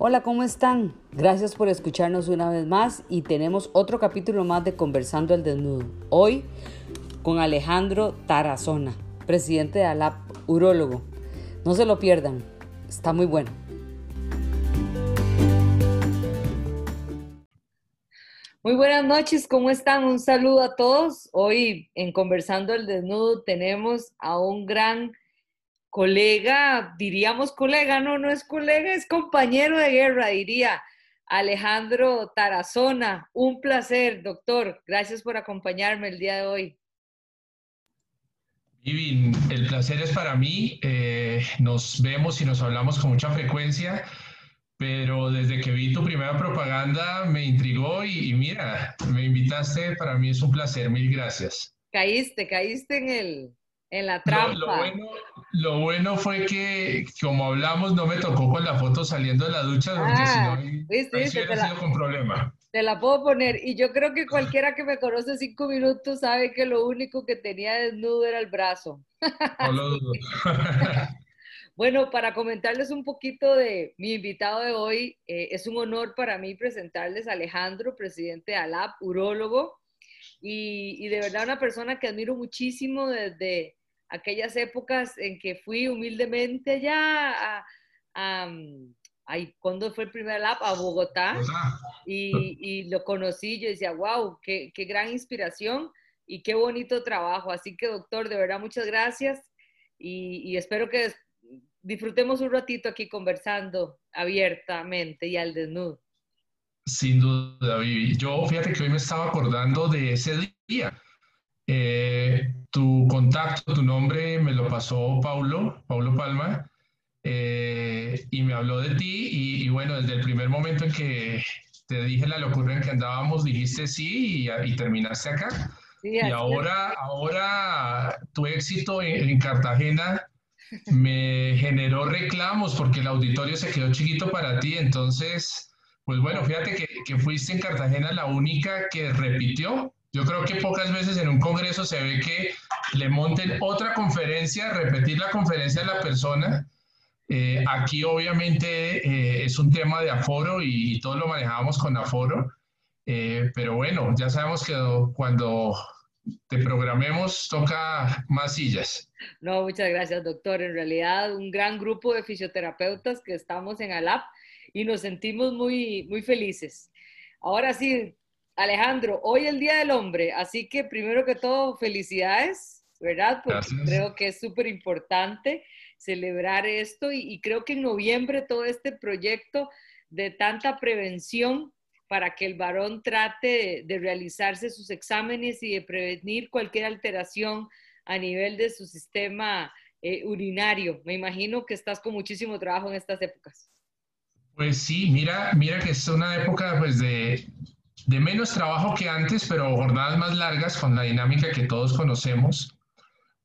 Hola, ¿cómo están? Gracias por escucharnos una vez más y tenemos otro capítulo más de Conversando al Desnudo. Hoy con Alejandro Tarazona, presidente de ALAP, urólogo. No se lo pierdan, está muy bueno. Muy buenas noches, ¿cómo están? Un saludo a todos. Hoy en Conversando al Desnudo tenemos a un gran colega, diríamos colega, no, no es colega, es compañero de guerra, diría Alejandro Tarazona. Un placer, doctor. Gracias por acompañarme el día de hoy. Vivi, el placer es para mí. Eh, nos vemos y nos hablamos con mucha frecuencia, pero desde que vi tu primera propaganda me intrigó y, y mira, me invitaste, para mí es un placer. Mil gracias. Caíste, caíste en el, en la trampa. Lo, bueno, lo, bueno, fue que, como hablamos, no me tocó con la foto saliendo de la ducha, porque ah, si no, viste, sido con problema. Te la puedo poner. Y yo creo que cualquiera que me conoce cinco minutos sabe que lo único que tenía desnudo era el brazo. No lo dudo. bueno, para comentarles un poquito de mi invitado de hoy, eh, es un honor para mí presentarles a Alejandro, presidente de ALAP, urólogo, y, y de verdad una persona que admiro muchísimo desde aquellas épocas en que fui humildemente allá a, a, ¿cuándo fue el primer lap? A Bogotá. Y, y, lo conocí, yo decía, wow, qué, qué, gran inspiración y qué bonito trabajo. Así que, doctor, de verdad, muchas gracias y, y espero que disfrutemos un ratito aquí conversando abiertamente y al desnudo. Sin duda, Vivi. Yo, fíjate que hoy me estaba acordando de ese día. Eh, tu contacto, tu nombre me lo pasó Paulo, Paulo Palma, eh, y me habló de ti y, bueno, desde el primer momento en que te dije la locura en que andábamos, dijiste sí y, terminaste acá. y ahora, ahora tu éxito en, Cartagena me generó reclamos porque el auditorio se quedó chiquito para ti, entonces, pues bueno, fíjate que, que fuiste en Cartagena la única que repitió yo creo que pocas veces en un congreso se ve que le monten otra conferencia, repetir la conferencia de la persona. Eh, aquí obviamente eh, es un tema de aforo y, todos lo manejamos con aforo, eh, pero bueno, ya sabemos que cuando te programemos toca más sillas. No, muchas gracias doctor. En realidad un gran grupo de fisioterapeutas que estamos en ALAP y nos sentimos muy, muy felices. Ahora sí, Alejandro, hoy es el Día del Hombre, así que primero que todo, felicidades, ¿verdad? Porque creo que es súper importante celebrar esto y, creo que en noviembre todo este proyecto de tanta prevención para que el varón trate de, realizarse sus exámenes y de prevenir cualquier alteración a nivel de su sistema eh, urinario. Me imagino que estás con muchísimo trabajo en estas épocas. Pues sí, mira, mira que es una época pues de de menos trabajo que antes, pero jornadas más largas con la dinámica que todos conocemos.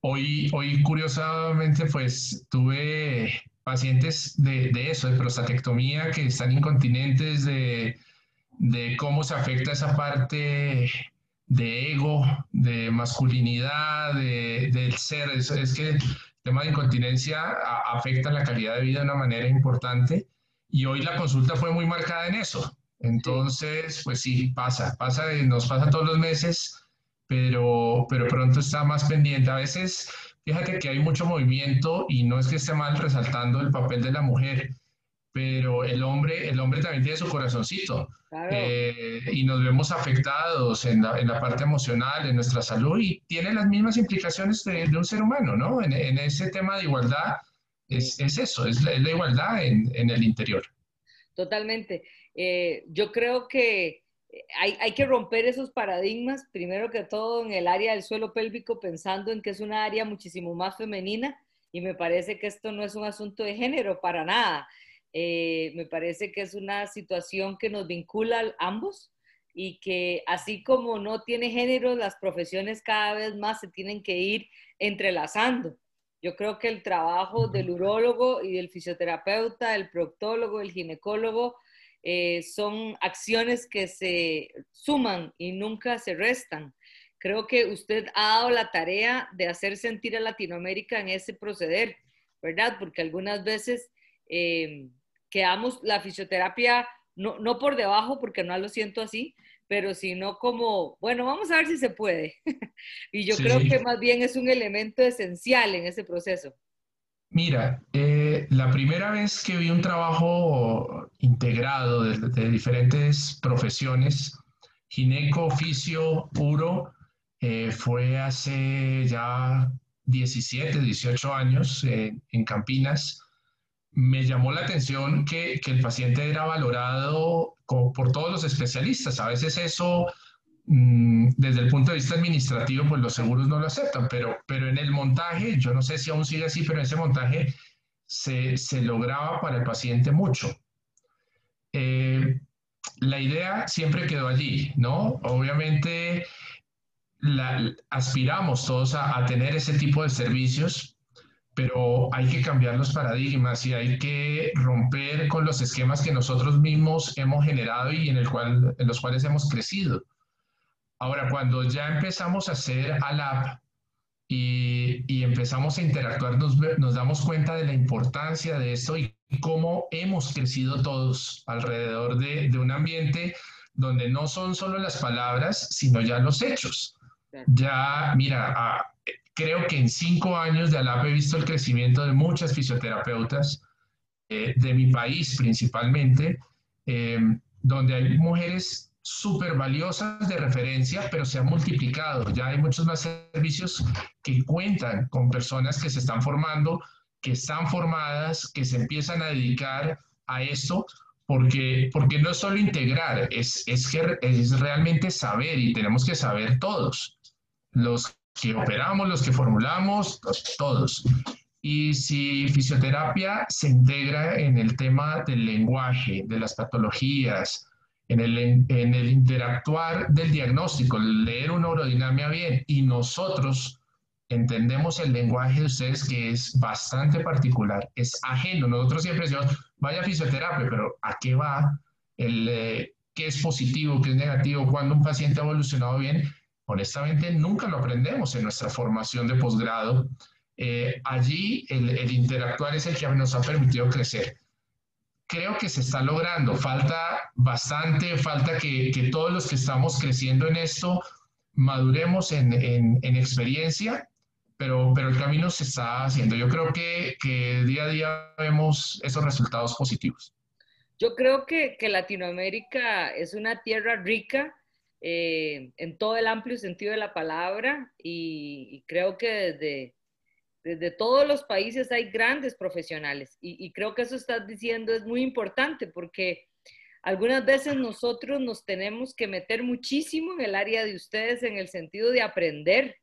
Hoy, hoy curiosamente, pues tuve pacientes de, de eso, de prostatectomía, que están incontinentes, de, de cómo se afecta esa parte de ego, de masculinidad, de, del ser. Es, es, que el tema de incontinencia afecta la calidad de vida de una manera importante y hoy la consulta fue muy marcada en eso. Entonces, pues sí, pasa, pasa, nos pasa todos los meses, pero, pero pronto está más pendiente. A veces, fíjate que hay mucho movimiento y no es que esté mal resaltando el papel de la mujer, pero el hombre, el hombre también tiene su corazoncito eh, y nos vemos afectados en la, en la, parte emocional, en nuestra salud y tiene las mismas implicaciones de, un ser humano, ¿no? En, en, ese tema de igualdad es, es eso, es la, es la igualdad en, en el interior. Totalmente. Eh, yo creo que hay, hay, que romper esos paradigmas, primero que todo en el área del suelo pélvico, pensando en que es una área muchísimo más femenina y me parece que esto no es un asunto de género para nada. Eh, me parece que es una situación que nos vincula a ambos y que así como no tiene género, las profesiones cada vez más se tienen que ir entrelazando. Yo creo que el trabajo del urólogo y del fisioterapeuta, el proctólogo, el ginecólogo, eh, son acciones que se suman y nunca se restan. Creo que usted ha dado la tarea de hacer sentir a Latinoamérica en ese proceder, ¿verdad? Porque algunas veces eh, quedamos la fisioterapia no, no por debajo, porque no lo siento así, pero sino como, bueno, vamos a ver si se puede. y yo creo que más bien es un elemento esencial en ese proceso. Mira, eh, la primera vez que vi un trabajo integrado de, diferentes profesiones, gineco, oficio, puro, eh, fue hace ya 17, 18 años en Campinas. Me llamó la atención que, que el paciente era valorado por todos los especialistas. A veces eso, desde el punto de vista administrativo, pues los seguros no lo aceptan, pero, pero en el montaje, yo no sé si aún sigue así, pero en ese montaje se, se lograba para el paciente mucho. Eh, la idea siempre quedó allí, ¿no? Obviamente aspiramos todos a, tener ese tipo de servicios, pero hay que cambiar los paradigmas y hay que romper con los esquemas que nosotros mismos hemos generado y en los cuales hemos crecido. Ahora, cuando ya empezamos a hacer ALAP y, y empezamos a interactuar, nos, nos damos cuenta de la importancia de esto y cómo hemos crecido todos alrededor de, de un ambiente donde no son solo las palabras, sino ya los hechos. Ya, mira, a, creo que en cinco años de ALAP he visto el crecimiento de muchas fisioterapeutas eh, de mi país principalmente, eh, donde hay mujeres súper valiosas de referencia, pero se han multiplicado. Ya hay muchos más servicios que cuentan con personas que se están formando, que están formadas, que se empiezan a dedicar a esto, porque, porque no es solo integrar, es, que, es realmente saber y tenemos que saber todos. Los que operamos, los que formulamos, todos. Y si fisioterapia se integra en el tema del lenguaje, de las patologías, en el, en el interactuar del diagnóstico, leer una neurodinamia bien, y nosotros entendemos el lenguaje de ustedes que es bastante particular, es ajeno. Nosotros siempre decimos, vaya fisioterapia, pero ¿a qué va? El, eh, ¿Qué es positivo, qué es negativo? cuando un paciente ha evolucionado bien? honestamente nunca lo aprendemos en nuestra formación de posgrado. Eh, allí el, interactuar es el que nos ha permitido crecer. Creo que se está logrando, falta bastante, falta que, todos los que estamos creciendo en esto maduremos en, experiencia, pero, pero el camino se está haciendo. Yo creo que, que día a día vemos esos resultados positivos. Yo creo que, que Latinoamérica es una tierra rica eh, en todo el amplio sentido de la palabra y, creo que desde, desde, todos los países hay grandes profesionales y, creo que eso estás diciendo es muy importante porque algunas veces nosotros nos tenemos que meter muchísimo en el área de ustedes en el sentido de aprender.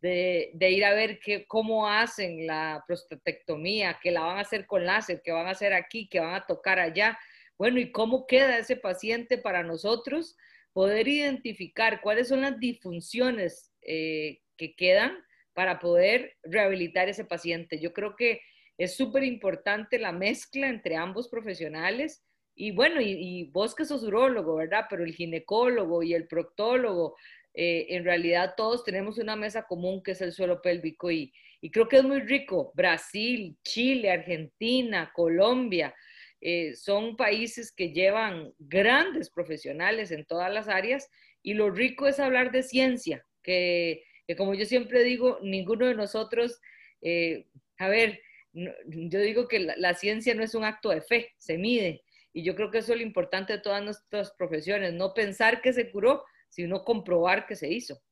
De, ir a ver qué, cómo hacen la prostatectomía, que la van a hacer con láser, que van a hacer aquí, que van a tocar allá. Bueno, ¿y cómo queda ese paciente para nosotros? poder identificar cuáles son las disfunciones eh, que quedan para poder rehabilitar ese paciente. Yo creo que es súper importante la mezcla entre ambos profesionales. Y bueno, y, vos que sos urólogo, ¿verdad? Pero el ginecólogo y el proctólogo, eh, en realidad todos tenemos una mesa común que es el suelo pélvico y, y creo que es muy rico. Brasil, Chile, Argentina, Colombia, eh, son países que llevan grandes profesionales en todas las áreas y lo rico es hablar de ciencia, que, como yo siempre digo, ninguno de nosotros, eh, a ver, yo digo que la, ciencia no es un acto de fe, se mide. Y yo creo que eso es lo importante de todas nuestras profesiones, no pensar que se curó, sino comprobar que se hizo.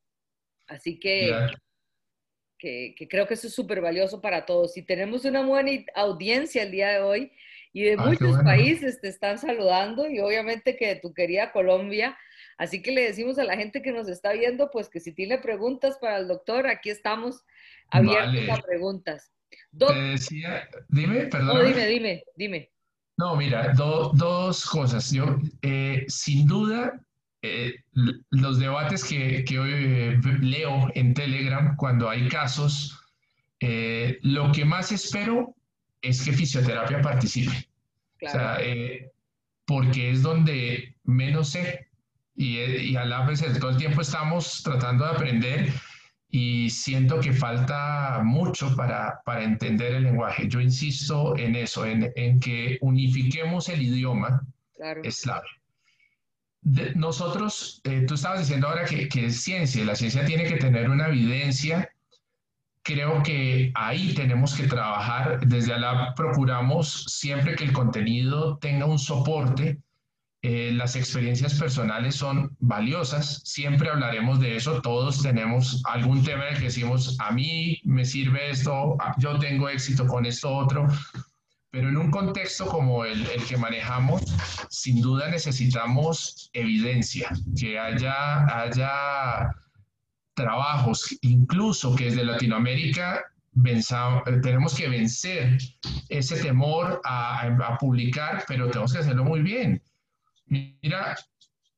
Así que, que, que, creo que eso es súper valioso para todos. Si tenemos una buena audiencia el día de hoy, y de ah, muchos países te están saludando y obviamente que de tu querida Colombia. Así que le decimos a la gente que nos está viendo, pues que si tiene preguntas para el doctor, aquí estamos abiertos a preguntas. te decía, dime, perdón. No, dime, dime, dime. No, mira, dos cosas. Yo, eh, sin duda, eh, los debates que, que hoy eh, leo en Telegram cuando hay casos, lo que más espero es que fisioterapia participe. O sea, eh, porque es donde menos sé y, y a la vez todo el tiempo estamos tratando de aprender y siento que falta mucho para, para entender el lenguaje. Yo insisto en eso, en, en que unifiquemos el idioma, es clave. nosotros, eh, tú estabas diciendo ahora que, que es ciencia, la ciencia tiene que tener una evidencia. Creo que ahí tenemos que trabajar. Desde ALAB procuramos siempre que el contenido tenga un soporte eh, las experiencias personales son valiosas, siempre hablaremos de eso, todos tenemos algún tema el que decimos, a mí me sirve esto, yo tengo éxito con esto otro, pero en un contexto como el, el que manejamos, sin duda necesitamos evidencia, que haya, haya trabajos, incluso que desde Latinoamérica tenemos que vencer ese temor a, a, publicar, pero tenemos que hacerlo muy bien. Mira,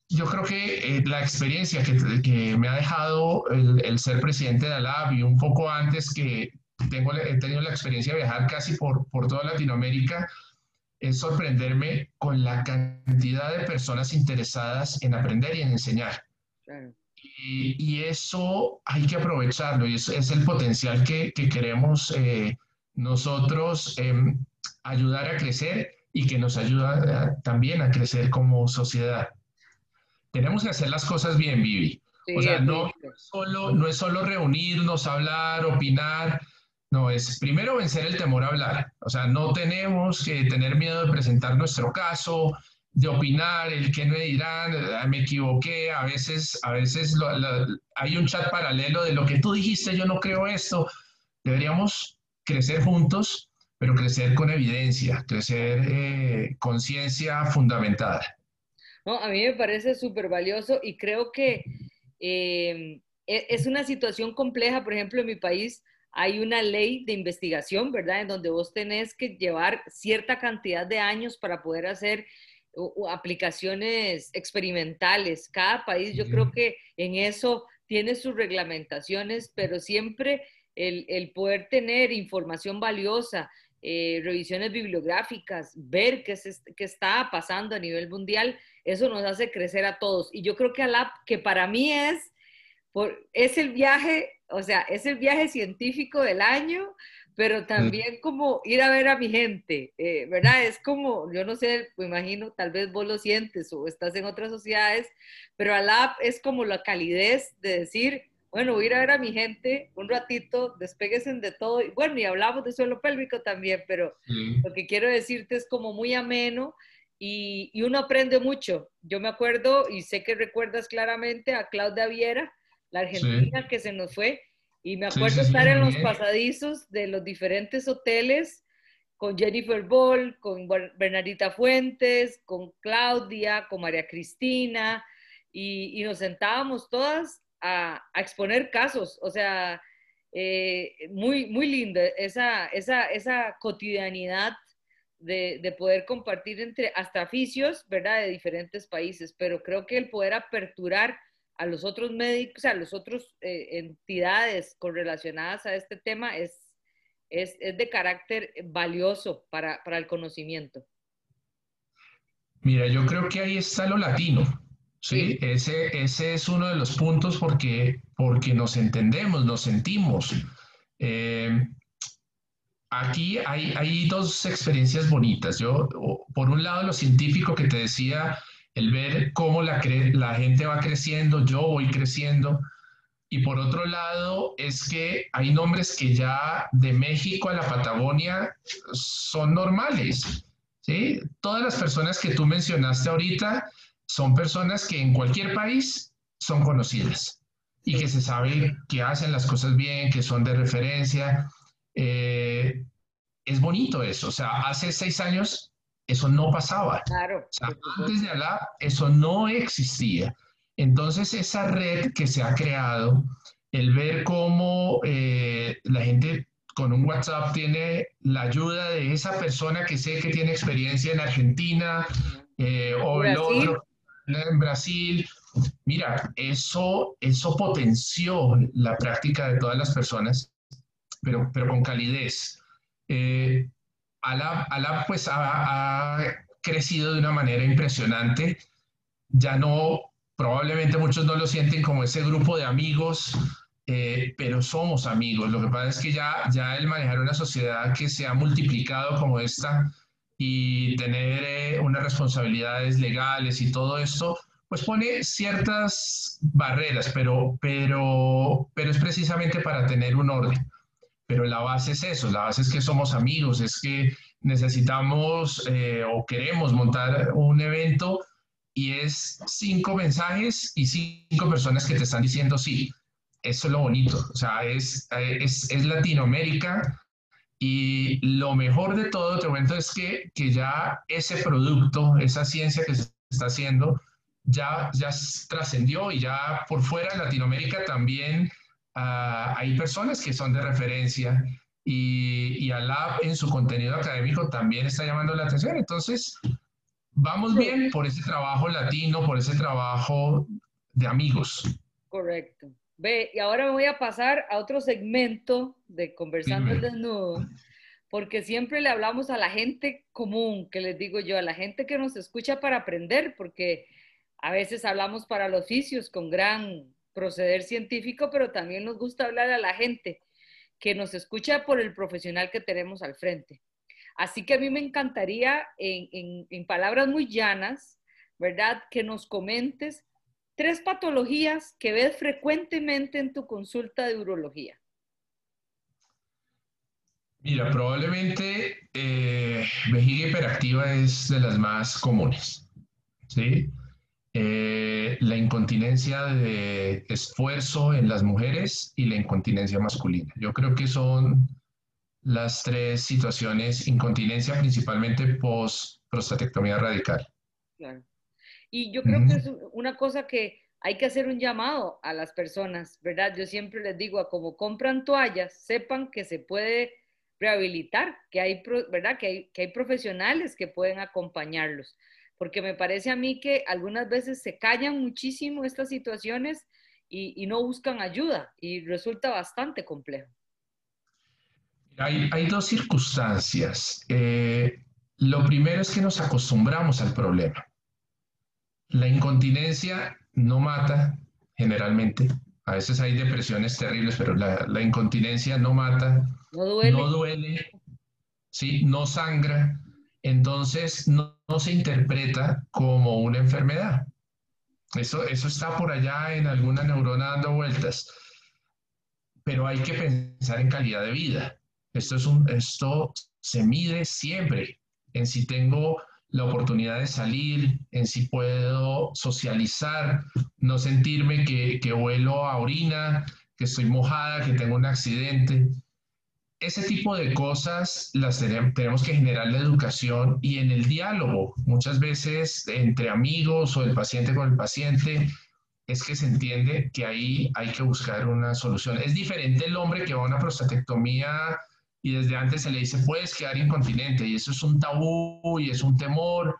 yo creo que eh, la experiencia que, me ha dejado el, ser presidente de ALAB y un poco antes que tengo, he tenido la experiencia de viajar casi por, por toda Latinoamérica, es sorprenderme con la cantidad de personas interesadas en aprender y en enseñar. Y, eso hay que aprovecharlo y es, es el potencial que, que queremos eh, nosotros em, ayudar a crecer y que nos ayuda también a crecer como sociedad. Tenemos que hacer las cosas bien, Vivi. o sea, no, solo, no es solo reunirnos, hablar, opinar, no, es primero vencer el temor a hablar. O sea, no tenemos que tener miedo de presentar nuestro caso, de opinar, el que me dirán, ah, me equivoqué, a veces, a veces hay un chat paralelo de lo que tú dijiste, yo no creo esto. Deberíamos crecer juntos pero crecer con evidencia, crecer eh, conciencia fundamentada. No, a mí me parece súper valioso y creo que eh, es una situación compleja. Por ejemplo, en mi país hay una ley de investigación, ¿verdad? En donde vos tenés que llevar cierta cantidad de años para poder hacer aplicaciones experimentales. Cada país, yo creo que en eso tiene sus reglamentaciones, pero siempre el, el poder tener información valiosa, eh, revisiones bibliográficas, ver qué, qué está pasando a nivel mundial, eso nos hace crecer a todos. Y yo creo que ALAP, que para mí es, por, es el viaje, o sea, es el viaje científico del año, pero también como ir a ver a mi gente, eh, ¿verdad? Es como, yo no sé, me imagino, tal vez vos lo sientes o estás en otras sociedades, pero ALAP es como la calidez de decir, bueno, voy a ir a ver a mi gente un ratito, despeguesen de todo. Y bueno, y hablamos de suelo pélvico también, pero lo que quiero decirte es como muy ameno y, y, uno aprende mucho. Yo me acuerdo, y sé que recuerdas claramente a Claudia Viera, la argentina que se nos fue, y me acuerdo estar en los pasadizos de los diferentes hoteles con Jennifer Ball, con Bernardita Fuentes, con Claudia, con María Cristina, y, y nos sentábamos todas a, exponer casos, o sea, eh, muy, muy lindo esa, esa, esa cotidianidad de, de, poder compartir entre hasta oficios, ¿verdad?, de diferentes países, pero creo que el poder aperturar a los otros médicos, a los otros eh, entidades correlacionadas a este tema es, es, es de carácter valioso para, para el conocimiento. Mira, yo creo que ahí está lo latino. Sí, ese, ese es uno de los puntos porque, porque nos entendemos, nos sentimos. Eh, aquí hay, hay dos experiencias bonitas. Yo, por un lado, lo científico que te decía, el ver cómo la, la gente va creciendo, yo voy creciendo. Y por otro lado, es que hay nombres que ya de México a la Patagonia son normales. ¿sí? Todas las personas que tú mencionaste ahorita son personas que en cualquier país son conocidas y que se sabe que hacen las cosas bien, que son de referencia. Eh, es bonito eso. O sea, hace seis años eso no pasaba. Claro. antes de hablar, eso no existía. Entonces, esa red que se ha creado, el ver cómo eh, la gente con un WhatsApp tiene la ayuda de esa persona que sé que tiene experiencia en Argentina eh, o el otro en Brasil. Mira, eso, eso potenció la práctica de todas las personas, pero, pero con calidez. Eh, pues ha, crecido de una manera impresionante. Ya no, probablemente muchos no lo sienten como ese grupo de amigos eh, pero somos amigos. Lo que pasa es que ya, ya el manejar una sociedad que se ha multiplicado como esta y tener eh, unas responsabilidades legales y todo esto, pues pone ciertas barreras, pero, pero, pero es precisamente para tener un orden. Pero la base es eso, la base es que somos amigos, es que necesitamos eh, o queremos montar un evento y es cinco mensajes y cinco personas que te están diciendo sí. Eso es lo bonito, o sea, es, es, es Latinoamérica y lo mejor de todo, te cuento, es que, que ya ese producto, esa ciencia que se está haciendo, ya, ya trascendió y ya por fuera de Latinoamérica también uh, hay personas que son de referencia y, y Alab en su contenido académico también está llamando la atención. Entonces, vamos bien por ese trabajo latino, por ese trabajo de amigos. Correcto. Ve, y ahora me voy a pasar a otro segmento de Conversando el Desnudo, porque siempre le hablamos a la gente común, que les digo yo, a la gente que nos escucha para aprender, porque a veces hablamos para los oficios con gran proceder científico, pero también nos gusta hablar a la gente que nos escucha por el profesional que tenemos al frente. Así que a mí me encantaría, en, palabras muy llanas, ¿verdad? Que nos comentes tres patologías que ves frecuentemente en tu consulta de urología. Mira, probablemente eh, vejiga hiperactiva es de las más comunes. ¿sí? Eh, la incontinencia de esfuerzo en las mujeres y la incontinencia masculina. Yo creo que son las tres situaciones, incontinencia principalmente post prostatectomía radical. Claro. Y yo creo que es una cosa que hay que hacer un llamado a las personas, ¿verdad? Yo siempre les digo, a como compran toallas, sepan que se puede rehabilitar, que hay, ¿verdad? Que hay, que hay profesionales que pueden acompañarlos, porque me parece a mí que algunas veces se callan muchísimo estas situaciones y, y no buscan ayuda y resulta bastante complejo. Hay, dos circunstancias. Eh, lo primero es que nos acostumbramos al problema. La incontinencia no mata generalmente. A veces hay depresiones terribles, pero la, incontinencia no mata, no duele, no, duele ¿sí? no sangra, entonces no, se interpreta como una enfermedad. Eso, eso está por allá en alguna neurona dando vueltas, pero hay que pensar en calidad de vida. Esto, es un, esto se mide siempre en si tengo la oportunidad de salir, en si puedo socializar, no sentirme que, que vuelo a orina, que estoy mojada, que tengo un accidente. Ese tipo de cosas las tenemos que generar la educación y en el diálogo, muchas veces entre amigos o el paciente con el paciente, es que se entiende que ahí hay que buscar una solución. Es diferente el hombre que va a una prostatectomía y desde antes se le dice, puedes quedar incontinente, y eso es un tabú y es un temor,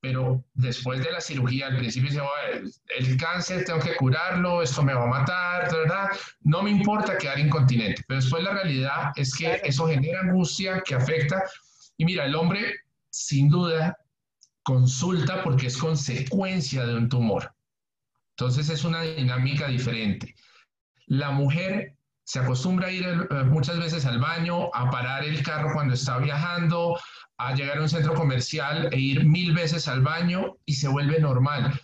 pero después de la cirugía, al principio dice, el, cáncer tengo que curarlo, esto me va a matar, ¿verdad? No me importa quedar incontinente, pero después la realidad es que eso genera angustia que afecta, y mira, el hombre sin duda consulta porque es consecuencia de un tumor. Entonces es una dinámica diferente. La mujer se acostumbra a ir eh, muchas veces al baño, a parar el carro cuando está viajando, a llegar a un centro comercial e ir mil veces al baño y se vuelve normal.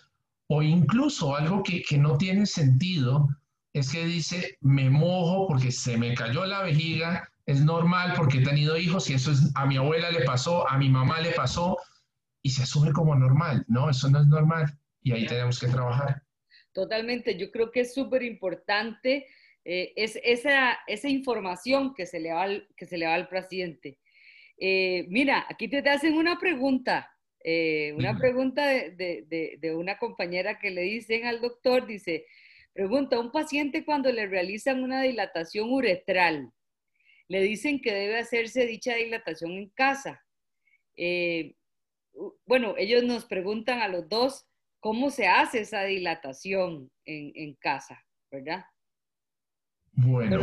O incluso algo que, que no tiene sentido es que dice, me mojo porque se me cayó la vejiga, es normal porque he tenido hijos y eso es, a mi abuela le pasó, a mi mamá le pasó y se asume como normal. No, eso no es normal y ahí tenemos que trabajar. Totalmente, yo creo que es súper importante eh, es esa, esa, información que se le va al, que se le va al paciente. Eh, mira, aquí te hacen una pregunta, eh, una pregunta de, de, de, una compañera que le dicen al doctor, dice, pregunta, un paciente cuando le realizan una dilatación uretral, le dicen que debe hacerse dicha dilatación en casa. bueno, ellos nos preguntan a los dos cómo se hace esa dilatación en, en casa, ¿verdad? Bueno,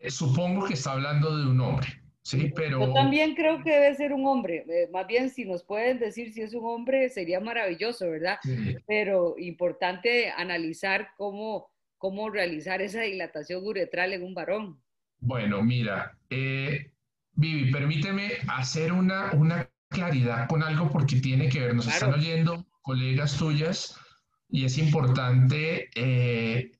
eh, supongo que está hablando de un hombre, ¿sí? Pero... Yo también creo que debe ser un hombre. Eh, más bien, si nos pueden decir si es un hombre, sería maravilloso, ¿verdad? Pero importante analizar cómo, cómo realizar esa dilatación uretral en un varón. Bueno, mira, eh, Vivi, permíteme hacer una, una claridad con algo porque tiene que ver, nos están oyendo colegas tuyas y es importante eh,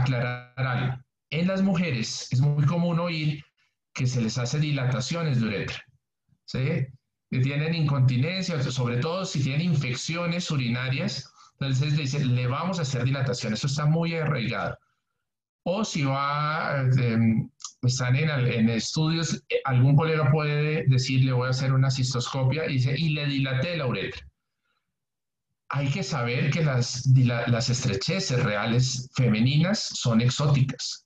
aclarar algo. En las mujeres es muy común oír que se les hace dilataciones de uretra, ¿sí? Que tienen incontinencia, sobre todo si tienen infecciones urinarias, entonces le dicen, le vamos a hacer dilatación, eso está muy arraigado. O si va, em, están en, en, estudios, algún colega puede decir, le voy a hacer una cistoscopia y, dice, y le dilaté la uretra. Hay que saber que las, las estrecheces reales femeninas son exóticas.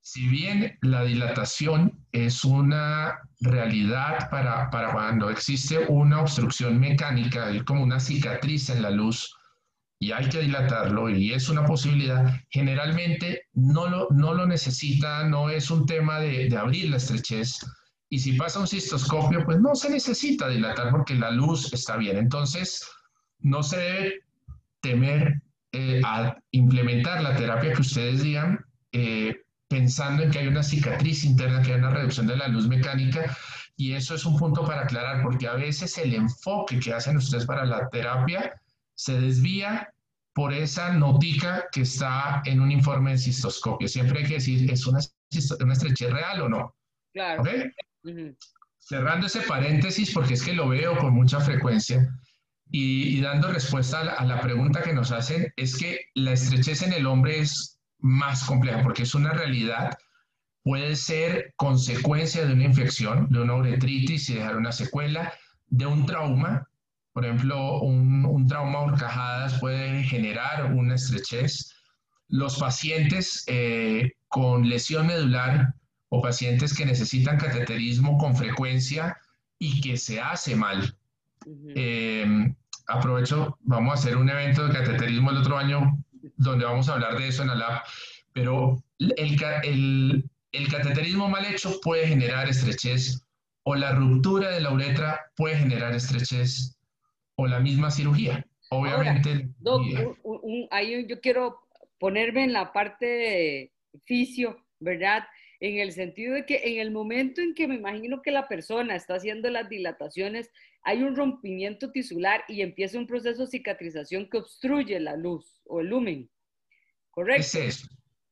Si bien la dilatación es una realidad para, para cuando existe una obstrucción mecánica, como una cicatriz en la luz, y hay que dilatarlo y es una posibilidad, generalmente no lo, no lo necesita, no es un tema de, de abrir la estrechez. Y si pasa un cistoscopio, pues no se necesita dilatar porque la luz está bien. Entonces, no se debe temer eh, a implementar la terapia que ustedes digan eh, pensando en que hay una cicatriz interna, que hay una reducción de la luz mecánica. Y eso es un punto para aclarar, porque a veces el enfoque que hacen ustedes para la terapia se desvía por esa notica que está en un informe de cistoscopio. Siempre hay que decir, ¿es una, una estrechez real o no? Claro. Cerrando ese paréntesis, porque es que lo veo con mucha frecuencia, y, dando respuesta a la, pregunta que nos hacen, es que la estrechez en el hombre es más compleja, porque es una realidad, puede ser consecuencia de una infección, de una uretritis y dejar una secuela, de un trauma, por ejemplo, un, trauma horcajadas puede generar una estrechez. Los pacientes eh, con lesión medular o pacientes que necesitan cateterismo con frecuencia y que se hace mal. Eh, aprovecho, vamos a hacer un evento de cateterismo el otro año donde vamos a hablar de eso en la lab, pero el, el cateterismo mal hecho puede generar estrechez o la ruptura de la uretra puede generar estrechez o la misma cirugía. Obviamente. ahí yo quiero ponerme en la parte de fisio, ¿verdad? En el sentido de que en el momento en que me imagino que la persona está haciendo las dilataciones, hay un rompimiento tisular y empieza un proceso de cicatrización que obstruye la luz o el lumen. ¿Correcto? Es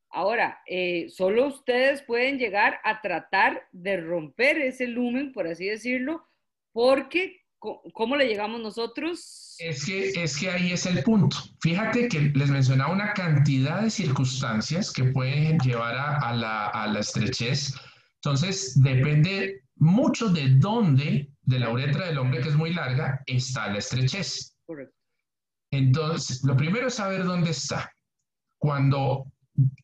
Ahora, eh, solo ustedes pueden llegar a tratar de romper ese lumen, por así decirlo, porque ¿Cómo le llegamos nosotros? Es que, es que ahí es el punto. Fíjate que les mencionaba una cantidad de circunstancias que pueden llevar a, la, a la, estrechez. Entonces, depende mucho de dónde, de la uretra del hombre, que es muy larga, está la estrechez. Correcto. Entonces, lo primero es saber dónde está. Cuando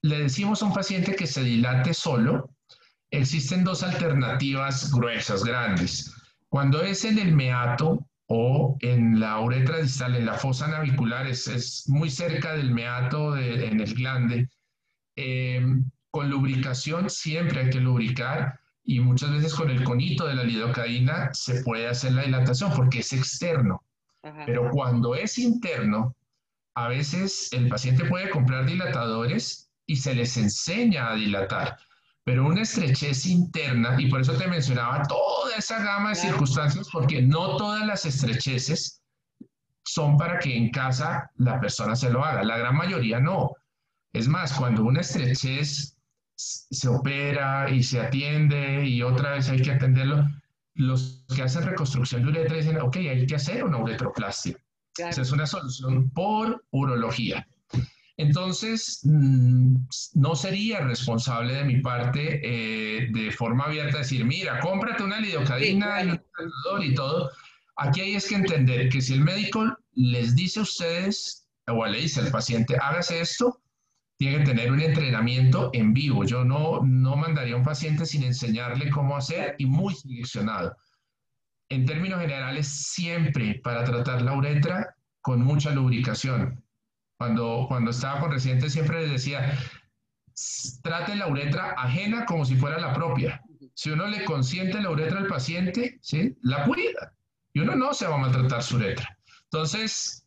le decimos a un paciente que se dilate solo, existen dos alternativas gruesas, grandes cuando es en el meato o en la uretra distal, en la fosa navicular, es, muy cerca del meato en el glande, eh, con lubricación siempre hay que lubricar y muchas veces con el conito de la lidocaína se puede hacer la dilatación porque es externo. Pero cuando es interno, a veces el paciente puede comprar dilatadores y se les enseña a dilatar pero una estrechez interna, y por eso te mencionaba toda esa gama de circunstancias, porque no todas las estrecheces son para que en casa la persona se lo haga, la gran mayoría no. Es más, cuando una estrechez se opera y se atiende y otra vez hay que atenderlo, los que hacen reconstrucción de uretra dicen, ok, hay que hacer una uretroplastia. Esa es una solución por urología. Entonces, mm, no sería responsable de mi parte eh, de forma abierta decir, mira, cómprate una lidocaína y todo. Aquí hay es que entender que si el médico les dice a ustedes o le dice al paciente, hágase esto, tiene que tener un entrenamiento en vivo. Yo no, no mandaría a un paciente sin enseñarle cómo hacer y muy seleccionado. En términos generales, siempre para tratar la uretra con mucha lubricación cuando, cuando estaba con residentes siempre les decía, trate la uretra ajena como si fuera la propia. Si uno le consiente la uretra al paciente, ¿sí? la cuida. Y uno no se va a maltratar su uretra. Entonces,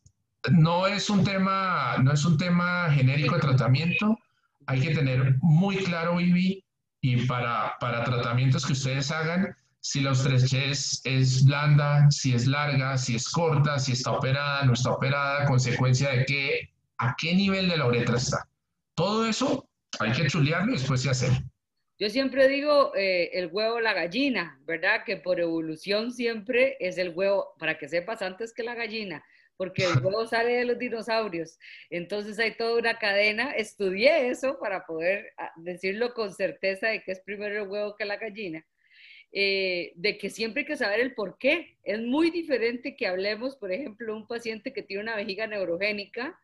no es un tema, no es un tema genérico de tratamiento. Hay que tener muy claro, Vivi, y para, para tratamientos que ustedes hagan, si la estrechez es blanda, si es larga, si es corta, si está operada, no está operada, consecuencia de qué, a qué nivel de la uretra está. Todo eso hay que chulearlo y después se hace. Yo siempre digo eh, el huevo, la gallina, ¿verdad? Que por evolución siempre es el huevo, para que sepas antes que la gallina, porque el huevo sale de los dinosaurios. Entonces hay toda una cadena. Estudié eso para poder ah, decirlo con certeza de que es primero el huevo que la gallina. Eh, de que siempre hay que saber el por qué. Es muy diferente que hablemos, por ejemplo, un paciente que tiene una vejiga neurogénica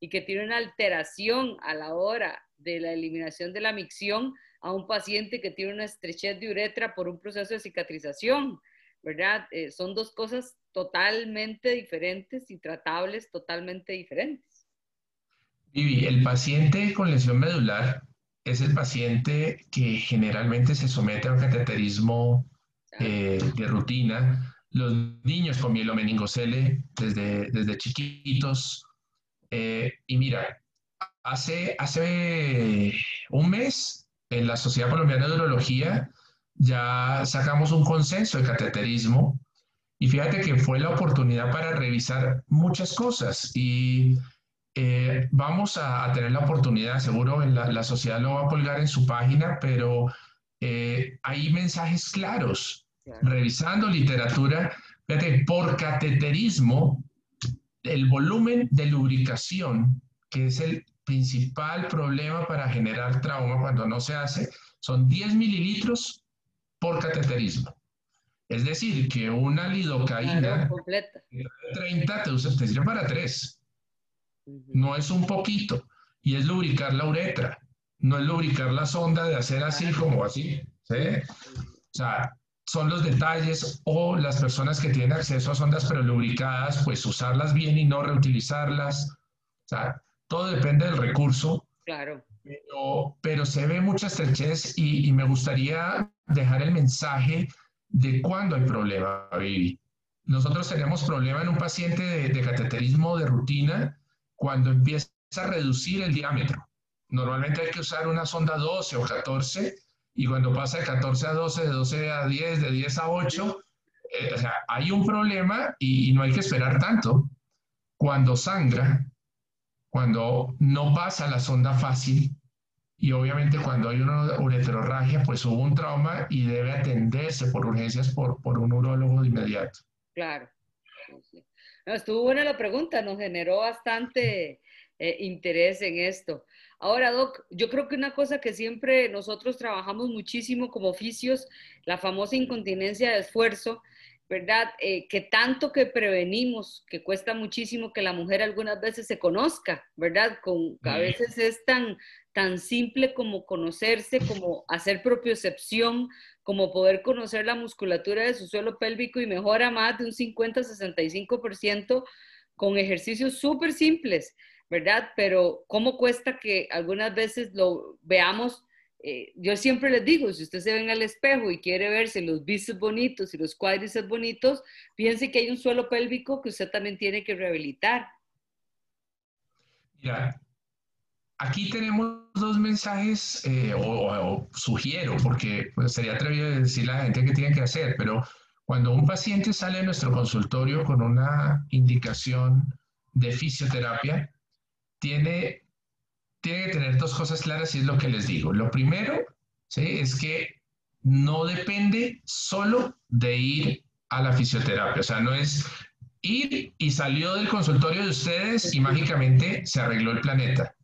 y que tiene una alteración a la hora de la eliminación de la micción a un paciente que tiene una estrechez de uretra por un proceso de cicatrización, ¿verdad? Eh, son dos cosas totalmente diferentes y tratables totalmente diferentes. Vivi, el paciente con lesión medular es el paciente que generalmente se somete a un cateterismo eh, de rutina. Los niños con mielomeningocele desde, desde chiquitos. Eh, y mira, hace, hace un mes en la Sociedad Colombiana de Urología ya sacamos un consenso de cateterismo. Y fíjate que fue la oportunidad para revisar muchas cosas. Y eh, vamos a, tener la oportunidad, seguro en la, sociedad lo va a colgar en su página, pero eh, hay mensajes claros. Revisando literatura, fíjate, por cateterismo, el volumen de lubricación, que es el principal problema para generar trauma cuando no se hace, son 10 mililitros por cateterismo. Es decir, que una lidocaína de 30 te, usa, te sirve para 3 no es un poquito, y es lubricar la uretra, no es lubricar la sonda de hacer así como así, ¿sí? O sea, son los detalles o las personas que tienen acceso a sondas pero lubricadas, pues usarlas bien y no reutilizarlas. O sea, todo depende del recurso. Claro. Pero, se ve mucha estrechez y, me gustaría dejar el mensaje de cuándo hay problema, Vivi. Nosotros tenemos problema en un paciente de, de cateterismo de rutina cuando empieza a reducir el diámetro. Normalmente hay que usar una sonda 12 o 14 y cuando pasa de 14 a 12, de 12 a 10, de 10 a 8, eh, o sea, hay un problema y, no hay que esperar tanto. Cuando sangra, cuando no pasa la sonda fácil y obviamente cuando hay una ureterorragia, pues hubo un trauma y debe atenderse por urgencias por, por un urólogo de inmediato. Claro. Estuvo buena la pregunta, nos generó bastante eh, interés en esto. Ahora, Doc, yo creo que una cosa que siempre nosotros trabajamos muchísimo como oficios, la famosa incontinencia de esfuerzo, ¿verdad? Eh, que tanto que prevenimos, que cuesta muchísimo que la mujer algunas veces se conozca, ¿verdad? Con, a veces es tan, tan simple como conocerse, como hacer propiocepción, como poder conocer la musculatura de su suelo pélvico y mejora más de un 50-65% con ejercicios súper simples, ¿verdad? Pero cómo cuesta que algunas veces lo veamos. Eh, yo siempre les digo, si usted se ve en el espejo y quiere verse los bíceps bonitos y los cuádriceps bonitos, piense que hay un suelo pélvico que usted también tiene que rehabilitar. Ya, Aquí tenemos dos mensajes, eh, o, sugiero, porque pues, sería atrevido decirle a la gente qué tiene que hacer, pero cuando un paciente sale de nuestro consultorio con una indicación de fisioterapia, tiene, tiene que tener dos cosas claras y es lo que les digo. Lo primero ¿sí? es que no depende solo de ir a la fisioterapia, o sea, no es ir y salió del consultorio de ustedes y mágicamente se arregló el planeta.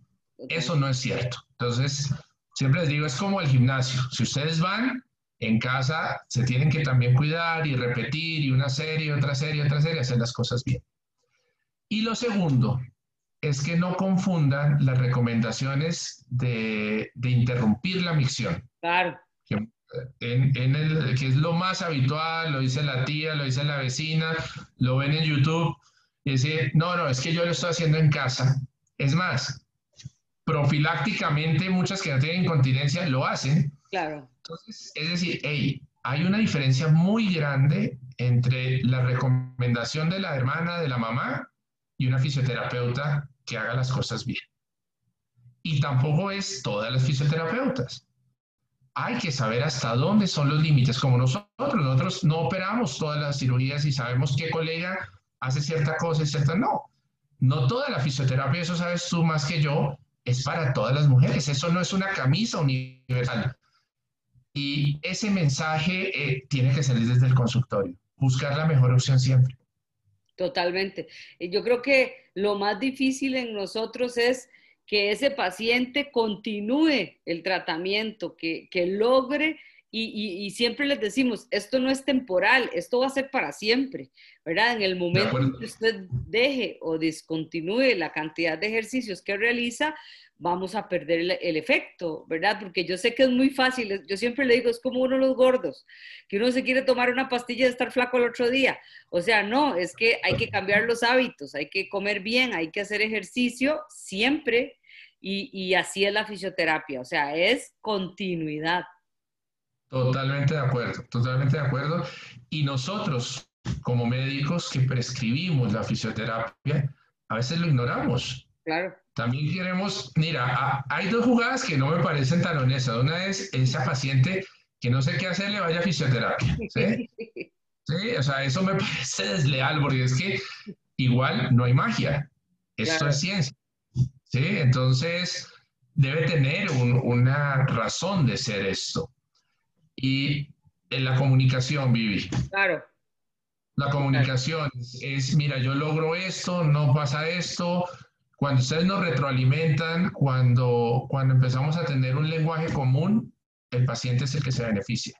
Eso no es cierto. Entonces, siempre les digo, es como el gimnasio. Si ustedes van en casa, se tienen que también cuidar y repetir y una serie, otra serie, otra serie, hacer las cosas bien. Y lo segundo es que no confundan las recomendaciones de, interrumpir la micción. Claro. Que, en, el, que es lo más habitual, lo dice la tía, lo dice la vecina, lo ven en YouTube, y decir, no, no, es que yo lo estoy haciendo en casa. Es más, profilácticamente muchas que no tienen incontinencia lo hacen. Claro. Entonces, es decir, hay una diferencia muy grande entre la recomendación de la hermana, de la mamá, y una fisioterapeuta que haga las cosas bien. Y tampoco es todas las fisioterapeutas. Hay que saber hasta dónde son los límites, como nosotros. Nosotros no operamos todas las cirugías y sabemos qué colega hace cierta cosa y cierta no. No toda la fisioterapia, eso sabes tú más que yo, es para todas las mujeres. Eso no es una camisa universal. Y ese mensaje eh, tiene que salir desde el consultorio. Buscar la mejor opción siempre. Totalmente. Yo creo que lo más difícil en nosotros es que ese paciente continúe el tratamiento, que, logre, y, siempre les decimos, esto no es temporal, esto va a ser para siempre, ¿verdad? En el momento que usted deje o discontinúe la cantidad de ejercicios que realiza, vamos a perder el, efecto, ¿verdad? Porque yo sé que es muy fácil, yo siempre le digo, es como uno de los gordos, que uno se quiere tomar una pastilla de estar flaco el otro día. O sea, no, es que hay que cambiar los hábitos, hay que comer bien, hay que hacer ejercicio siempre y, y así es la fisioterapia, o sea, es continuidad. Totalmente de acuerdo, totalmente de acuerdo. Y nosotros, como médicos que prescribimos la fisioterapia, a veces lo ignoramos. Claro. También queremos, mira, hay dos jugadas que no me parecen tan honestas. Una es esa paciente que no sé qué hacer, le vaya a fisioterapia. ¿sí? ¿sí? O sea, eso me parece desleal porque es que igual no hay magia. Esto es ciencia. ¿sí? Entonces, debe tener una razón de ser esto. Y en la comunicación, Vivi. Claro. La comunicación es, mira, yo logro esto, no pasa esto, cuando ustedes nos retroalimentan, cuando, cuando empezamos a tener un lenguaje común, el paciente es el que se beneficia.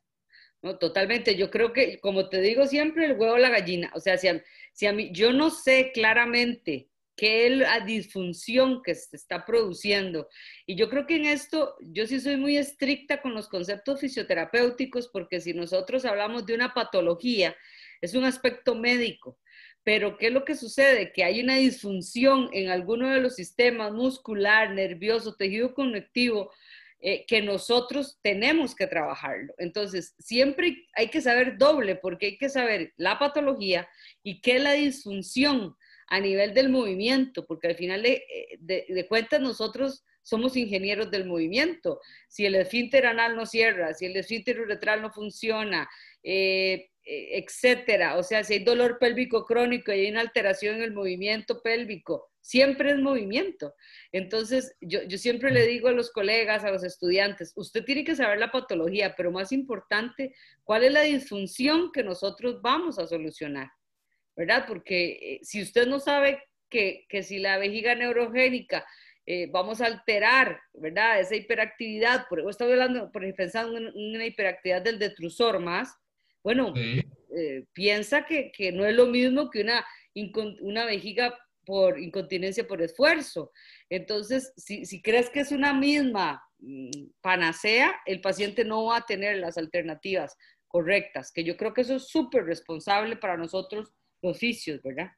No, totalmente. Yo creo que, como te digo siempre, el huevo la gallina. O sea, si a, si a mí, yo no sé claramente qué es la disfunción que se está produciendo. Y yo creo que en esto, yo sí soy muy estricta con los conceptos fisioterapéuticos, porque si nosotros hablamos de una patología, es un aspecto médico. Pero ¿qué es lo que sucede? Que hay una disfunción en alguno de los sistemas muscular, nervioso, tejido conectivo, eh, que nosotros tenemos que trabajarlo. Entonces, siempre hay que saber doble, porque hay que saber la patología y qué es la disfunción a nivel del movimiento, porque al final de, de cuentas nosotros somos ingenieros del movimiento. Si el esfínter anal no cierra, si el esfínter uretral no funciona, eh, eh, etcétera. O sea, si hay dolor pélvico crónico y hay una alteración en el movimiento pélvico, siempre es movimiento. Entonces, yo, siempre le digo a los colegas, a los estudiantes, usted tiene que saber la patología, pero más importante, cuál es la disfunción que nosotros vamos a solucionar, ¿verdad? Porque eh, si usted no sabe que, si la vejiga neurogénica eh, vamos a alterar, ¿verdad? Esa hiperactividad, por eso estoy hablando, por pensando en una hiperactividad del detrusor más, bueno, eh, piensa que, no es lo mismo que una, una vejiga por incontinencia por esfuerzo. Entonces, si, crees que es una misma mm, panacea, el paciente no va a tener las alternativas correctas, que yo creo que eso es súper responsable para nosotros los oficios, ¿verdad?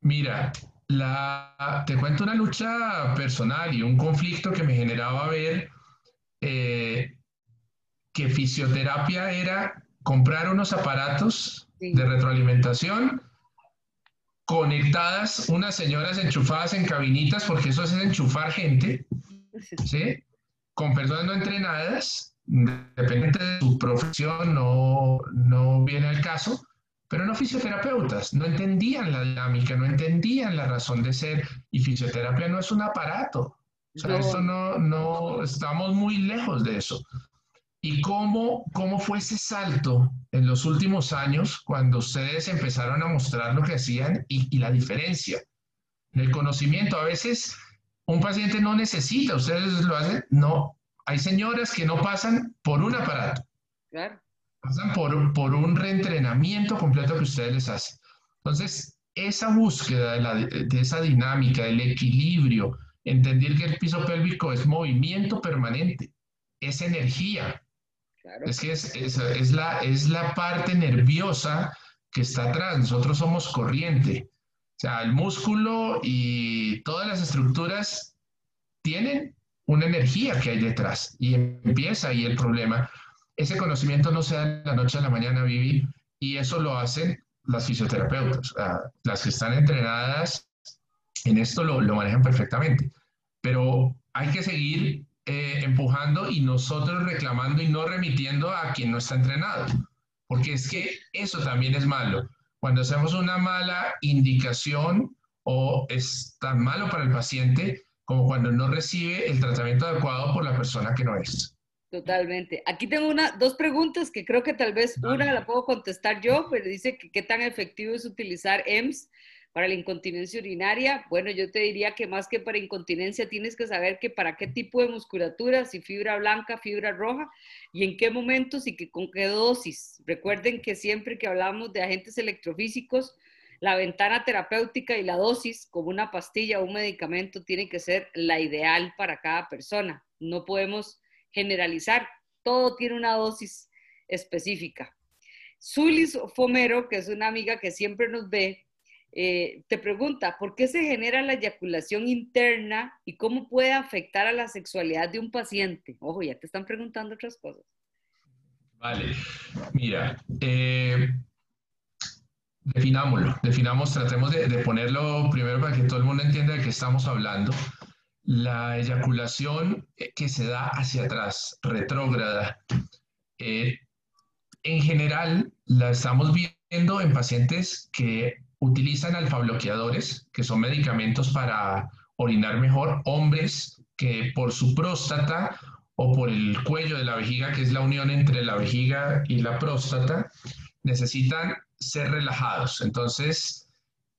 Mira, la, te cuento una lucha personal y un conflicto que me generaba ver eh, que fisioterapia era comprar unos aparatos de retroalimentación conectadas, unas señoras enchufadas en cabinitas, porque eso es enchufar gente, ¿sí? Con personas no entrenadas, depende de su profesión, no, no viene el caso, pero no fisioterapeutas, no entendían la dinámica, no entendían la razón de ser, y fisioterapia no es un aparato. O sea, esto no, no, estamos muy lejos de eso. ¿Y cómo, cómo fue ese salto en los últimos años cuando ustedes empezaron a mostrar lo que hacían y, la diferencia en el conocimiento? A veces un paciente no necesita, ustedes lo hacen, no. Hay señoras que no pasan por un aparato. Claro. Pasan por, por un reentrenamiento completo que ustedes les hacen. Entonces, esa búsqueda de, la, de esa dinámica, del equilibrio, entender que el piso pélvico es movimiento permanente, es energía, es que es, es, la, es la parte nerviosa que está atrás. Nosotros somos corriente. O sea, el músculo y todas las estructuras tienen una energía que hay detrás y empieza ahí el problema. Ese conocimiento no se da de la noche a la mañana, Vivi, y eso lo hacen las fisioterapeutas, las que están entrenadas en esto lo, manejan perfectamente. Pero hay que seguir eh, empujando y nosotros reclamando y no remitiendo a quien no está entrenado, porque es que eso también es malo. Cuando hacemos una mala indicación o es tan malo para el paciente como cuando no recibe el tratamiento adecuado por la persona que no es. Totalmente. Aquí tengo una, dos preguntas que creo que tal vez una la puedo contestar yo, pero dice que qué tan efectivo es utilizar EMS para la incontinencia urinaria. Bueno, yo te diría que más que para incontinencia tienes que saber que para qué tipo de musculatura, si fibra blanca, fibra roja y en qué momentos y que con qué dosis. Recuerden que siempre que hablamos de agentes electrofísicos, la ventana terapéutica y la dosis, como una pastilla o un medicamento, tiene que ser la ideal para cada persona. No podemos generalizar, todo tiene una dosis específica. Zulis Fomero, que es una amiga que siempre nos ve, eh, te pregunta, ¿por qué se genera la eyaculación interna y cómo puede afectar a la sexualidad de un paciente? Ojo, ya te están preguntando otras cosas. Vale, mira, eh, definámoslo, definamos, tratemos de, de, ponerlo primero para que todo el mundo entienda de qué estamos hablando la eyaculación eh, que se da hacia atrás, retrógrada, eh, en general la estamos viendo en pacientes que utilizan alfabloqueadores, que son medicamentos para orinar mejor, hombres que por su próstata o por el cuello de la vejiga, que es la unión entre la vejiga y la próstata, necesitan ser relajados. Entonces,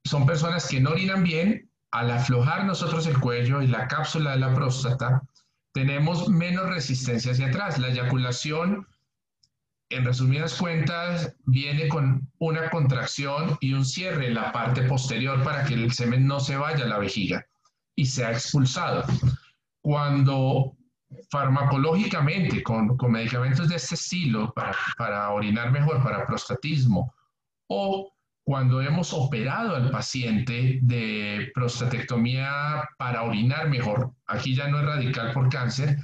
son personas que no orinan bien al aflojar nosotros el cuello y la cápsula de la próstata, tenemos menos resistencia hacia atrás. La eyaculación, en resumidas cuentas, viene con una contracción y un cierre en la parte posterior para que el semen no se vaya a la vejiga y sea expulsado. Cuando farmacológicamente, con, con medicamentos de este estilo, para, para orinar mejor, para prostatismo, o cuando hemos operado al paciente de prostatectomía para orinar mejor, aquí ya no es radical por cáncer,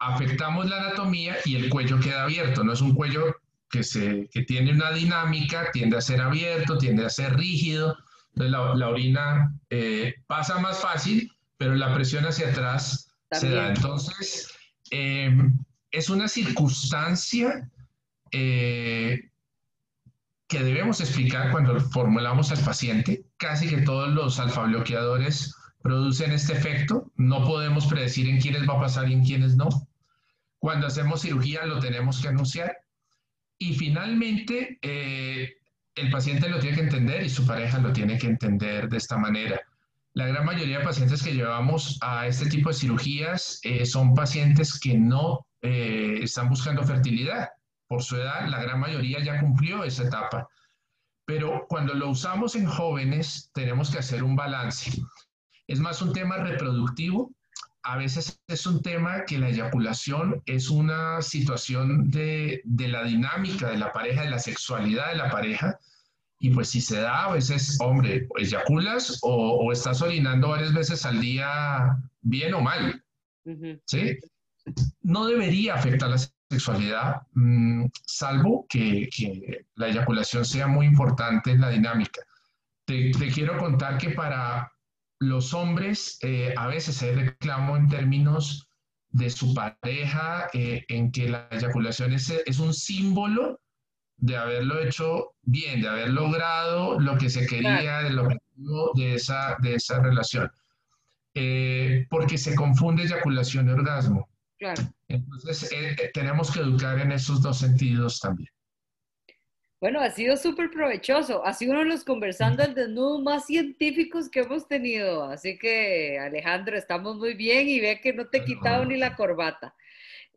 afectamos la anatomía y el cuello queda abierto, no es un cuello que, se, que tiene una dinámica, tiende a ser abierto, tiende a ser rígido, entonces la, orina eh, pasa más fácil, pero la presión hacia atrás se da. Entonces, eh, es una circunstancia eh, que debemos explicar cuando formulamos al paciente. Casi que todos los alfa-bloqueadores producen este efecto. No podemos predecir en quiénes va a pasar y en quiénes no. Cuando hacemos cirugía lo tenemos que anunciar. Y finalmente, eh, el paciente lo tiene que entender y su pareja lo tiene que entender de esta manera. La gran mayoría de pacientes que llevamos a este tipo de cirugías eh, son pacientes que no eh, están buscando fertilidad por su edad, la gran mayoría ya cumplió esa etapa. Pero cuando lo usamos en jóvenes, tenemos que hacer un balance. Es más un tema reproductivo. A veces es un tema que la eyaculación es una situación de, la dinámica de la pareja, de la sexualidad de la pareja. Y pues si se da, a veces, hombre, eyaculas o, o estás orinando varias veces al día, bien o mal. ¿Sí? No debería afectar la sexualidad, mm, salvo que, la eyaculación sea muy importante en la dinámica. Te, quiero contar que para los hombres eh, a veces hay reclamo en términos de su pareja, eh, en que la eyaculación es, es un símbolo de haberlo hecho bien, de haber logrado lo que se quería, del objetivo de esa, de esa relación. Eh, porque se confunde eyaculación y orgasmo. Claro. Entonces, eh, eh, tenemos que educar en esos dos sentidos también. Bueno, ha sido súper provechoso. Ha sido uno de los conversando el desnudo más científicos que hemos tenido. Así que, Alejandro, estamos muy bien y ve que no te he quitado ni la corbata.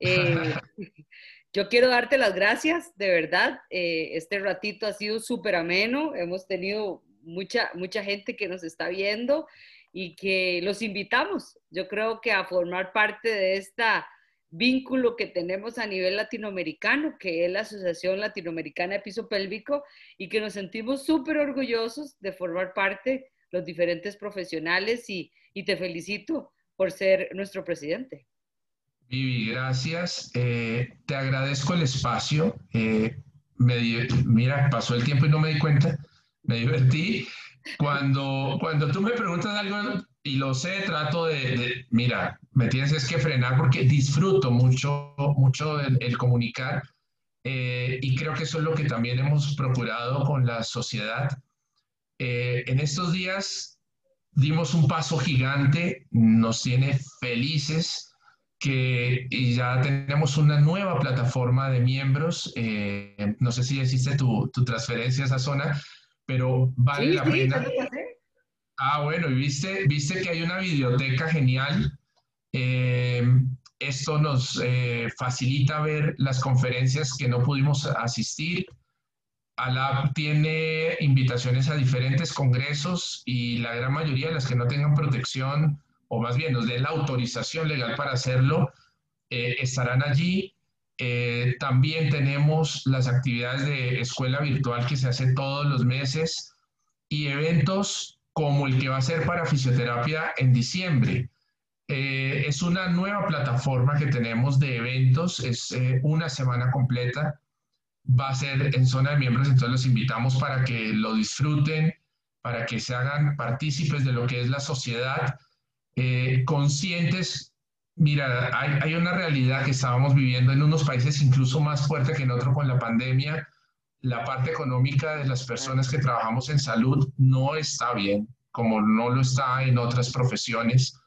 Eh, yo quiero darte las gracias, de verdad. este ratito ha sido súper ameno. Hemos tenido mucha, mucha gente que nos está viendo y que los invitamos, yo creo que a formar parte de esta vínculo que tenemos a nivel latinoamericano, que es la Asociación Latinoamericana de Piso Pélvico, y que nos sentimos súper orgullosos de formar parte los diferentes profesionales y, y, te felicito por ser nuestro presidente. Vivi, gracias. Eh, te agradezco el espacio. Eh, me, mira, pasó el tiempo y no me di cuenta. Me divertí. Cuando, cuando tú me preguntas algo y lo sé, trato de, mira, me tienes es que frenar porque disfruto mucho, mucho el, comunicar eh, y creo que eso es lo que también hemos procurado con la sociedad. Eh, en estos días dimos un paso gigante, nos tiene felices que ya tenemos una nueva plataforma de miembros. Eh, no sé si existe tu, tu, transferencia a esa zona, pero vale la pena. Ah, bueno, y viste, viste que hay una biblioteca genial. Eh, esto nos eh, facilita ver las conferencias que no pudimos asistir. ALAB tiene invitaciones a diferentes congresos y la gran mayoría de las que no tengan protección o más bien nos den la autorización legal para hacerlo, eh, estarán allí. Eh, también tenemos las actividades de escuela virtual que se hace todos los meses y eventos como el que va a ser para fisioterapia en diciembre. Eh, es una nueva plataforma que tenemos de eventos, es una semana completa, va a ser en zona de miembros, entonces los invitamos para que lo disfruten, para que se hagan partícipes de lo que es la sociedad eh, conscientes, mira, hay, una realidad que estábamos viviendo en unos países incluso más fuerte que en otros con la pandemia. La parte económica de las personas que trabajamos en salud no está bien, como no lo está en otras profesiones.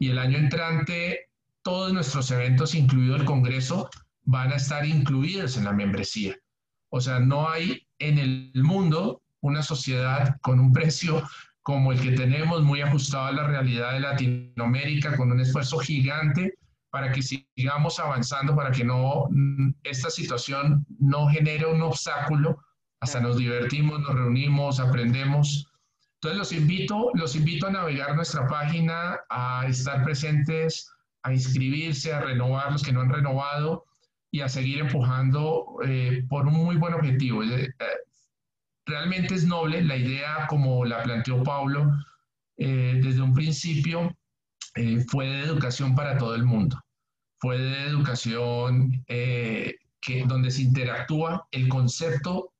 Y el año entrante, todos nuestros eventos, incluido el Congreso, van a estar incluidos en la membresía. O sea, no hay en el mundo una sociedad con un precio como el que tenemos, muy ajustado a la realidad de Latinoamérica, con un esfuerzo gigante para que sigamos avanzando, para que no esta situación no genere un obstáculo, hasta nos divertimos, nos reunimos, aprendemos. Entonces los invito, los invito a navegar nuestra página, a estar presentes, a inscribirse, a renovar los que no han renovado y a seguir empujando eh, por un muy buen objetivo. Eh, realmente es noble la idea como la planteó Pablo eh, desde un principio eh, fue de educación para todo el mundo. Fue de educación eh, que, donde se interactúa el concepto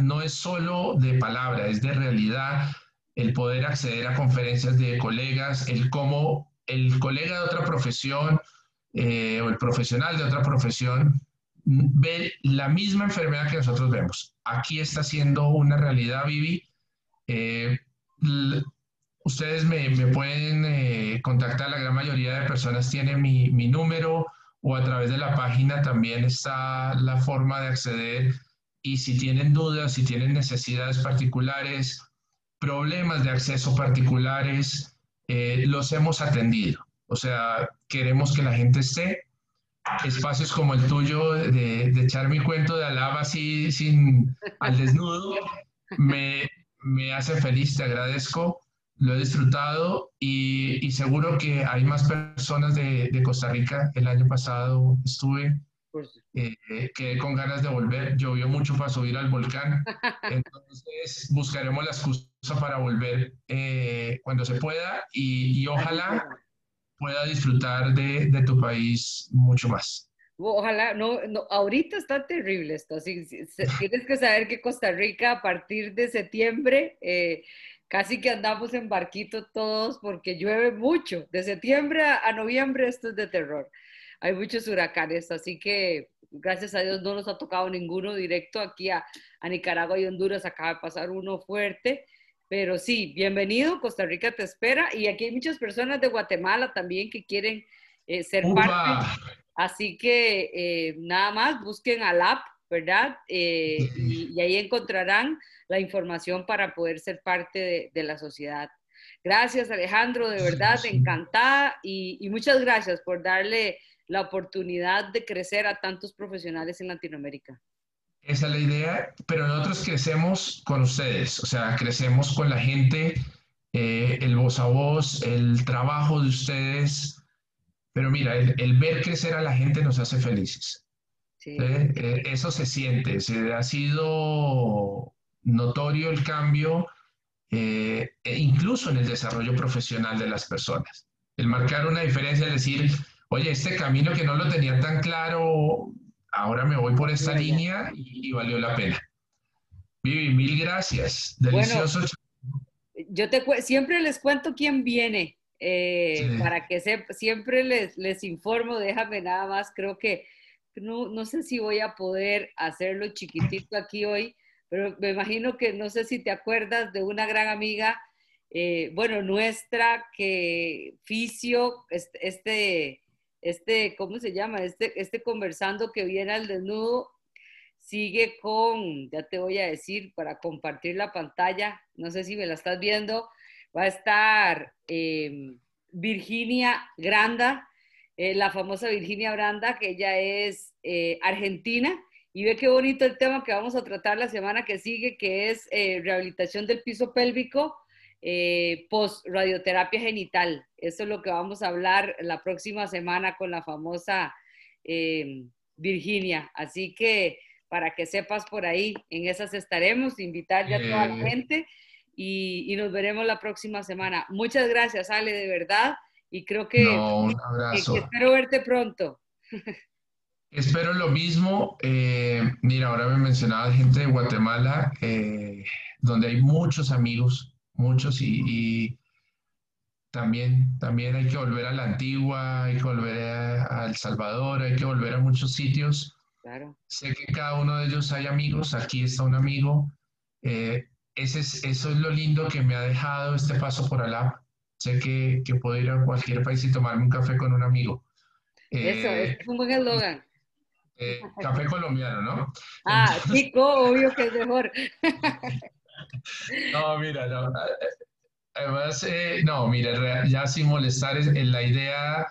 no es solo de palabra es de realidad el poder acceder a conferencias de colegas el cómo el colega de otra profesión o el profesional de otra profesión ve la misma enfermedad que nosotros vemos. Aquí está siendo una realidad, Vivi. Eh, ustedes me, pueden eh, contactar, la gran mayoría de personas tienen mi, mi, número o a través de la página también está la forma de acceder. Y si tienen dudas, si tienen necesidades particulares, problemas de acceso particulares, eh, los hemos atendido. O sea, queremos que la gente esté espacios como el tuyo de, echar mi cuento de alaba así sin al desnudo me, me hace feliz, te agradezco, lo he disfrutado y, y seguro que hay más personas de, de, Costa Rica. El año pasado estuve, eh, quedé con ganas de volver, llovió mucho para subir al volcán, entonces buscaremos la excusa para volver eh, cuando se pueda y, y ojalá pueda disfrutar de, de tu país mucho más. Ojalá, no, no, ahorita está terrible esto. Así, tienes que saber que Costa Rica a partir de septiembre eh, casi que andamos en barquito todos porque llueve mucho. De septiembre a, noviembre esto es de terror. Hay muchos huracanes, así que gracias a Dios no nos ha tocado ninguno directo aquí a, a Nicaragua y Honduras. Acaba de pasar uno fuerte. Pero sí, bienvenido, Costa Rica te espera y aquí hay muchas personas de Guatemala también que quieren eh, ser parte. Así que eh, nada más busquen al app, ¿verdad? Eh, y, ahí encontrarán la información para poder ser parte de, la sociedad. Gracias Alejandro, de verdad, encantada y, y muchas gracias por darle la oportunidad de crecer a tantos profesionales en Latinoamérica. Esa es la idea, pero nosotros crecemos con ustedes, o sea, crecemos con la gente, eh, el voz a voz, el trabajo de ustedes, pero mira, el, ver crecer a la gente nos hace felices. ¿Eh? Eh, eso se siente, se ha sido notorio el cambio, e incluso en el desarrollo profesional de las personas. El marcar una diferencia, decir, oye, este camino que no lo tenía tan claro, ahora me voy por esta línea y, valió la pena. Vivi, mil gracias. Delicioso. yo te siempre les cuento quién viene, eh, para que se, siempre les, les informo, déjame nada más, creo que no, no sé si voy a poder hacerlo chiquitito aquí hoy, pero me imagino que no sé si te acuerdas de una gran amiga, eh, bueno, nuestra, que Ficio, este, este, ¿cómo se llama? Este, este conversando que viene al desnudo, sigue con, ya te voy a decir, para compartir la pantalla, no sé si me la estás viendo, va a estar em, Virginia Granda, eh, la famosa Virginia Granda, que ella es eh, argentina, y ve qué bonito el tema que vamos a tratar la semana que sigue, que es eh, rehabilitación del piso pélvico post radioterapia genital. Eso es lo que vamos a hablar la próxima semana con la famosa em, Virginia. Así que para que sepas por ahí, en esas estaremos, invitar ya a toda la gente y, nos veremos la próxima semana. Muchas gracias, Ale, de verdad. Y creo que, espero verte pronto. Espero lo mismo. Eh, mira, ahora me mencionaba gente de Guatemala, eh, donde hay muchos amigos, muchos, y, también, también hay que volver a la antigua, hay que volver a, El Salvador, hay que volver a muchos sitios. Claro. Sé que cada uno de ellos hay amigos, aquí está un amigo. Eh, ese es, eso es lo lindo que me ha dejado este paso por Alá. Sé que, que, puedo ir a cualquier país y tomarme un café con un amigo. Eso, es un buen eslogan. Eh, café colombiano, ¿no? Ah, chico, obvio que es mejor. no, mira, no. Además, eh, no, mira, ya sin molestar, es, la idea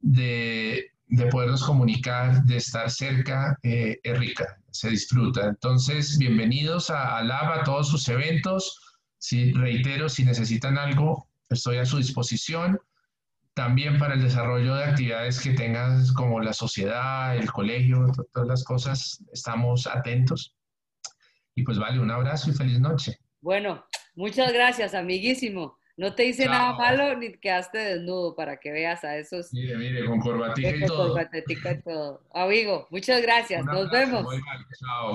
de, de, podernos comunicar, de estar cerca, eh, es rica, se disfruta. Entonces, bienvenidos a, a a todos sus eventos. Si, reitero, si necesitan algo, estoy a su disposición. También para el desarrollo de actividades que tengan como la sociedad, el colegio, todas las cosas, estamos atentos. Y pues vale, un abrazo y feliz noche. Bueno, muchas gracias, amiguísimo. No te hice nada malo ni quedaste desnudo para que veas a esos. Mire, mire, con corbatica y todo. Corbatica y todo. Amigo, muchas gracias. Nos vemos. Chao.